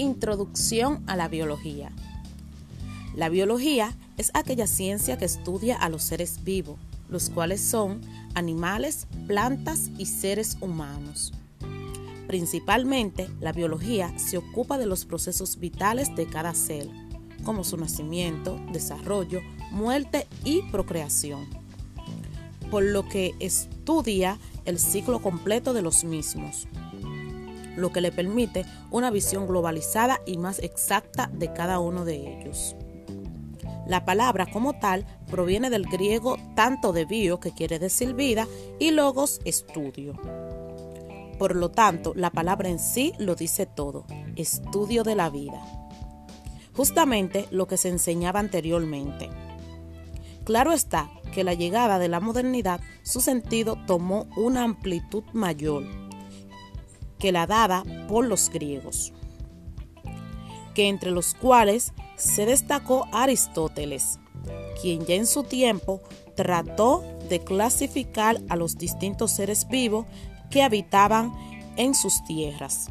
Introducción a la biología. La biología es aquella ciencia que estudia a los seres vivos, los cuales son animales, plantas y seres humanos. Principalmente, la biología se ocupa de los procesos vitales de cada ser, como su nacimiento, desarrollo, muerte y procreación, por lo que estudia el ciclo completo de los mismos, lo que le permite una visión globalizada y más exacta de cada uno de ellos. La palabra como tal proviene del griego tanto de bio, que quiere decir vida, y logos, estudio. Por lo tanto, la palabra en sí lo dice todo, estudio de la vida. Justamente lo que se enseñaba anteriormente. Claro está que la llegada de la modernidad, su sentido tomó una amplitud mayor que la dada por los griegos, que entre los cuales se destacó Aristóteles, quien ya en su tiempo trató de clasificar a los distintos seres vivos que habitaban en sus tierras.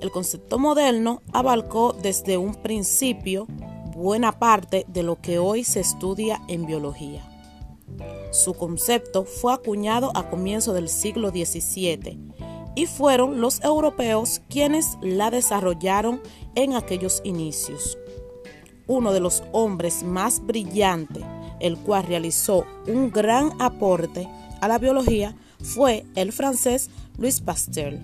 El concepto moderno abarcó desde un principio buena parte de lo que hoy se estudia en biología. Su concepto fue acuñado a comienzos del siglo XVII y fueron los europeos quienes la desarrollaron en aquellos inicios. Uno de los hombres más brillantes, el cual realizó un gran aporte a la biología, fue el francés Louis Pasteur.